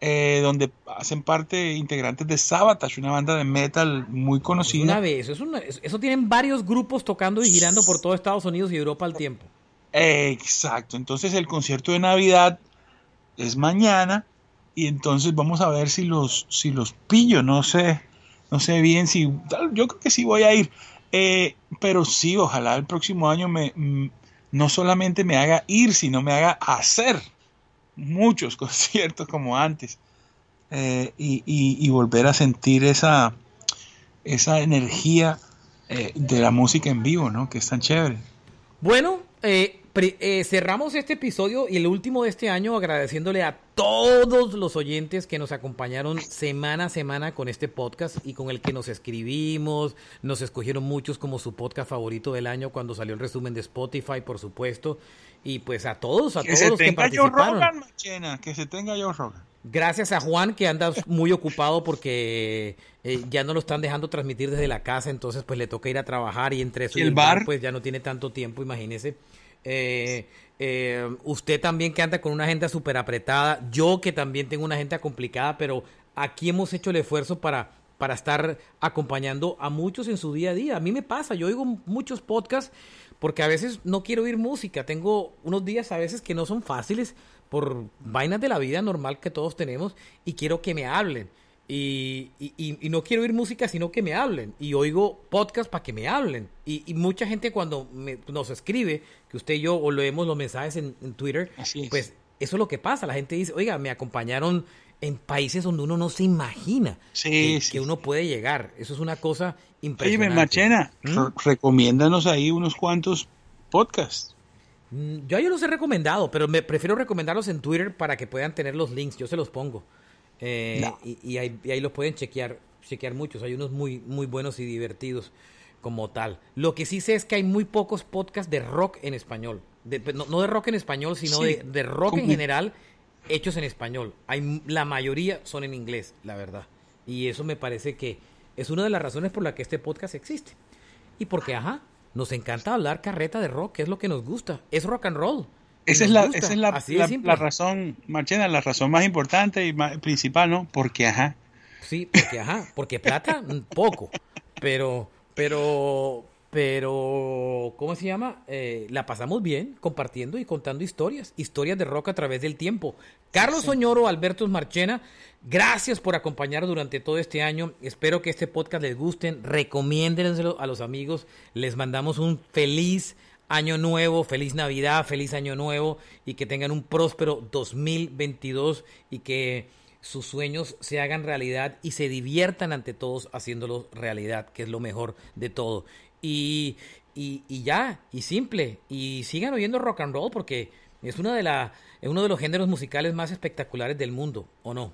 eh, donde hacen parte integrantes de Sabatage, una banda de metal muy conocida. una vez. Eso, es una- eso tienen varios grupos tocando y girando por todo Estados Unidos y Europa al tiempo. Exacto. Entonces el concierto de Navidad es mañana y entonces vamos a ver si los si los pillo. No sé, no sé bien si yo creo que sí voy a ir. Eh, pero sí, ojalá el próximo año me mm, no solamente me haga ir, sino me haga hacer muchos conciertos como antes Eh, y, volver a sentir esa esa energía eh, de la música en vivo, ¿no? Que es tan chévere. Bueno, eh, eh, cerramos este episodio y el último de este año agradeciéndole a todos los oyentes que nos acompañaron semana a semana con este podcast y con el que nos escribimos. Nos escogieron muchos como su podcast favorito del año cuando salió el resumen de Spotify, por supuesto. Y pues a todos, a Que todos los que participaron. Rogan, Machena, que se tenga Joe Rogan. Gracias a Juan que anda muy ocupado porque eh, ya no lo están dejando transmitir desde la casa, entonces pues le toca ir a trabajar y entre eso ¿Y el bar bar? pues ya no tiene tanto tiempo, imagínese. Eh, eh, usted también que anda con una agenda súper apretada, yo que también tengo una agenda complicada, pero aquí hemos hecho el esfuerzo para, para estar acompañando a muchos en su día a día. A mí me pasa, yo oigo muchos podcasts porque a veces no quiero oír música, tengo unos días a veces que no son fáciles por vainas de la vida normal que todos tenemos y quiero que me hablen. Y, y- y- y no quiero oír música, sino que me hablen. Y oigo podcast para que me hablen. Y, y mucha gente cuando me- nos escribe, que usted y yo o leemos los mensajes en, en Twitter, Así es. pues eso es lo que pasa. La gente dice, oiga, me acompañaron en países donde uno no se imagina Sí, que, sí. que uno puede llegar. Eso es una cosa Oye, impresionante. Machena, ¿Mm? re- recomiéndanos ahí unos cuantos podcasts. Mm, Yo ellos los he recomendado, pero me prefiero recomendarlos en Twitter para que puedan tener los links. Yo se los pongo. Eh, No. y, y ahí, y ahí los pueden chequear, chequear muchos. Hay unos muy, muy buenos y divertidos como tal. Lo que sí sé es que hay muy pocos podcasts de rock en español. De- no, no de rock en español, sino Sí, de, de rock en general hechos en español. Hay, la mayoría son en inglés, la verdad. Y eso me parece que es una de las razones por la que este podcast existe. Y porque, ajá, nos encanta hablar carreta de rock, que es lo que nos gusta. Es rock and roll. Esa es la, esa es la, Así la- razón, Machena, la razón más importante y más principal, ¿no? Porque, ajá. Sí, porque ajá, porque plata, poco. Pero, pero, pero, ¿cómo se llama? Eh, la pasamos bien compartiendo y contando historias, historias de rock a través del tiempo. Carlos Soñoro, Alberto Marchena, gracias por acompañar durante todo este año. Espero que este podcast les gusten, recomiéndenselo a los amigos. Les mandamos un feliz año nuevo, feliz Navidad, feliz año nuevo y que tengan un próspero 2022 y que sus sueños se hagan realidad y se diviertan ante todos haciéndolos realidad, que es lo mejor de todo. Y, y, ya, y simple, y sigan oyendo rock and roll porque es una de la, es uno de los géneros musicales más espectaculares del mundo, ¿o no?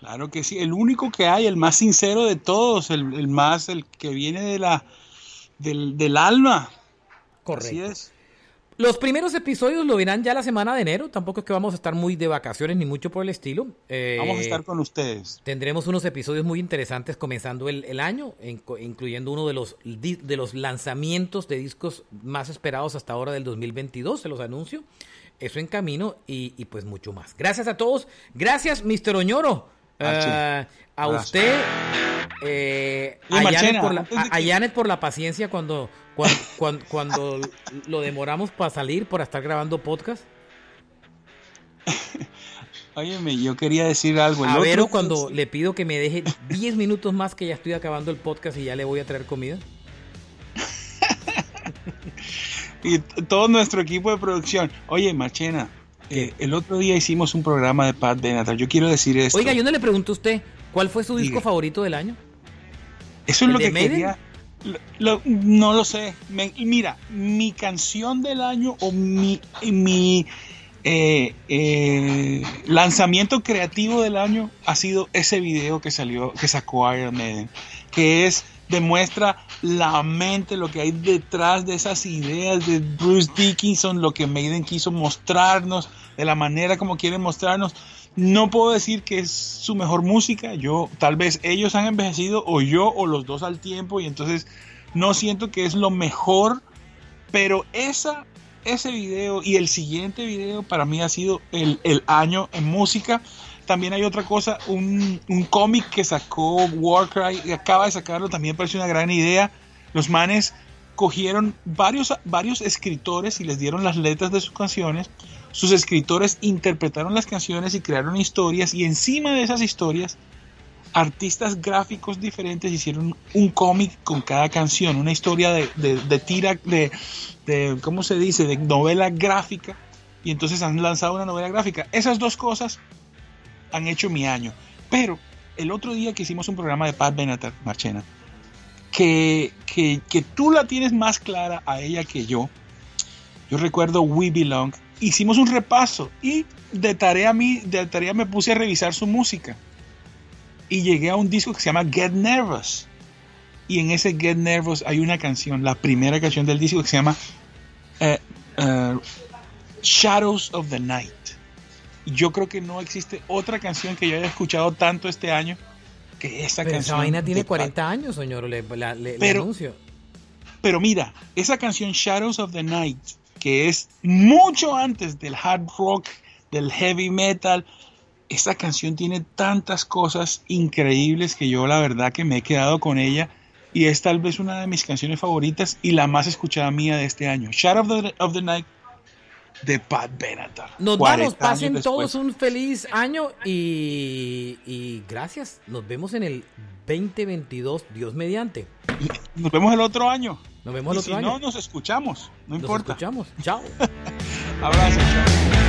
Claro que sí. El único que hay, el más sincero de todos, el, el más, el que viene de la, del, del alma. Correcto. Así es. Los primeros episodios lo verán ya la semana de enero, tampoco es que vamos a estar muy de vacaciones ni mucho por el estilo. Eh, Vamos a estar con ustedes. Tendremos unos episodios muy interesantes comenzando el, el año, en- incluyendo uno de los, de los lanzamientos de discos más esperados hasta ahora del 2022, se los anuncio. Eso en camino y, y pues mucho más. Gracias a todos. Gracias, Mr. Oñoro. Ah. Eh, a usted, eh, a, Janet por la, antes de a- a que- Janet por la paciencia cuando, cuando, cuando, cuando lo demoramos para salir, por estar grabando podcast. Óyeme, yo quería decir algo. El A otro Vero día- cuando le pido que me deje 10 minutos más que ya estoy acabando el podcast y ya le voy a traer comida. y todo nuestro equipo de producción. Oye, Machena, Eh, el otro día hicimos un programa de Pat Benatar. Yo quiero decir esto. Oiga, yo no le pregunto a usted, ¿cuál fue su disco favorito del año? Eso es lo que quería. no lo sé. mira, mi canción del año o mi, mi eh, eh, lanzamiento creativo del año ha sido ese video que salió, que sacó Iron Maiden, que es demuestra la mente, lo que hay detrás de esas ideas de Bruce Dickinson, lo que Maiden quiso mostrarnos, de la manera como quieren mostrarnos. No puedo decir que es su mejor música, yo tal vez ellos han envejecido o yo o los dos al tiempo y entonces no siento que es lo mejor, pero esa, ese video y el siguiente video para mí ha sido el, el año en música también hay otra cosa, un, cómic que sacó Warcry, y acaba de sacarlo, también parece una gran idea. Los manes cogieron varios, varios escritores y les dieron las letras de sus canciones. Sus escritores interpretaron las canciones y crearon historias y encima de esas historias artistas gráficos diferentes hicieron un cómic con cada canción, una historia de, de, tira, de, de, ¿cómo se dice?, de novela gráfica. Y entonces han lanzado una novela gráfica. Esas dos cosas han hecho mi año. Pero el otro día que hicimos un programa de Pat Benatar, Marchena, que, que, tú la tienes más clara a ella que yo. Yo recuerdo We Belong. Hicimos un repaso y de tarea, mí, de tarea me puse a revisar su música. Y llegué a un disco que se llama Get Nervous. Y en ese Get Nervous hay una canción, la primera canción del disco que se llama eh, Shadows of the Night yo creo que no existe otra canción que yo haya escuchado tanto este año que esa canción. Esa vaina tiene 40 años, señor, le, pero, anuncio. Pero mira, esa canción Shadows of the Night, que es mucho antes del hard rock, del heavy metal, esa canción tiene tantas cosas increíbles que yo la verdad que me he quedado con ella y es tal vez una de mis canciones favoritas y la más escuchada mía de este año. Shadows of the, of the Night de Pat Benatar. Nos vamos, pasen todos un feliz año y, gracias. Nos vemos en el 2022, Dios mediante. Nos vemos el otro año. Nos vemos el otro si año. no, nos escuchamos. No nos importa. escuchamos. Chao. Abrazo. Chao.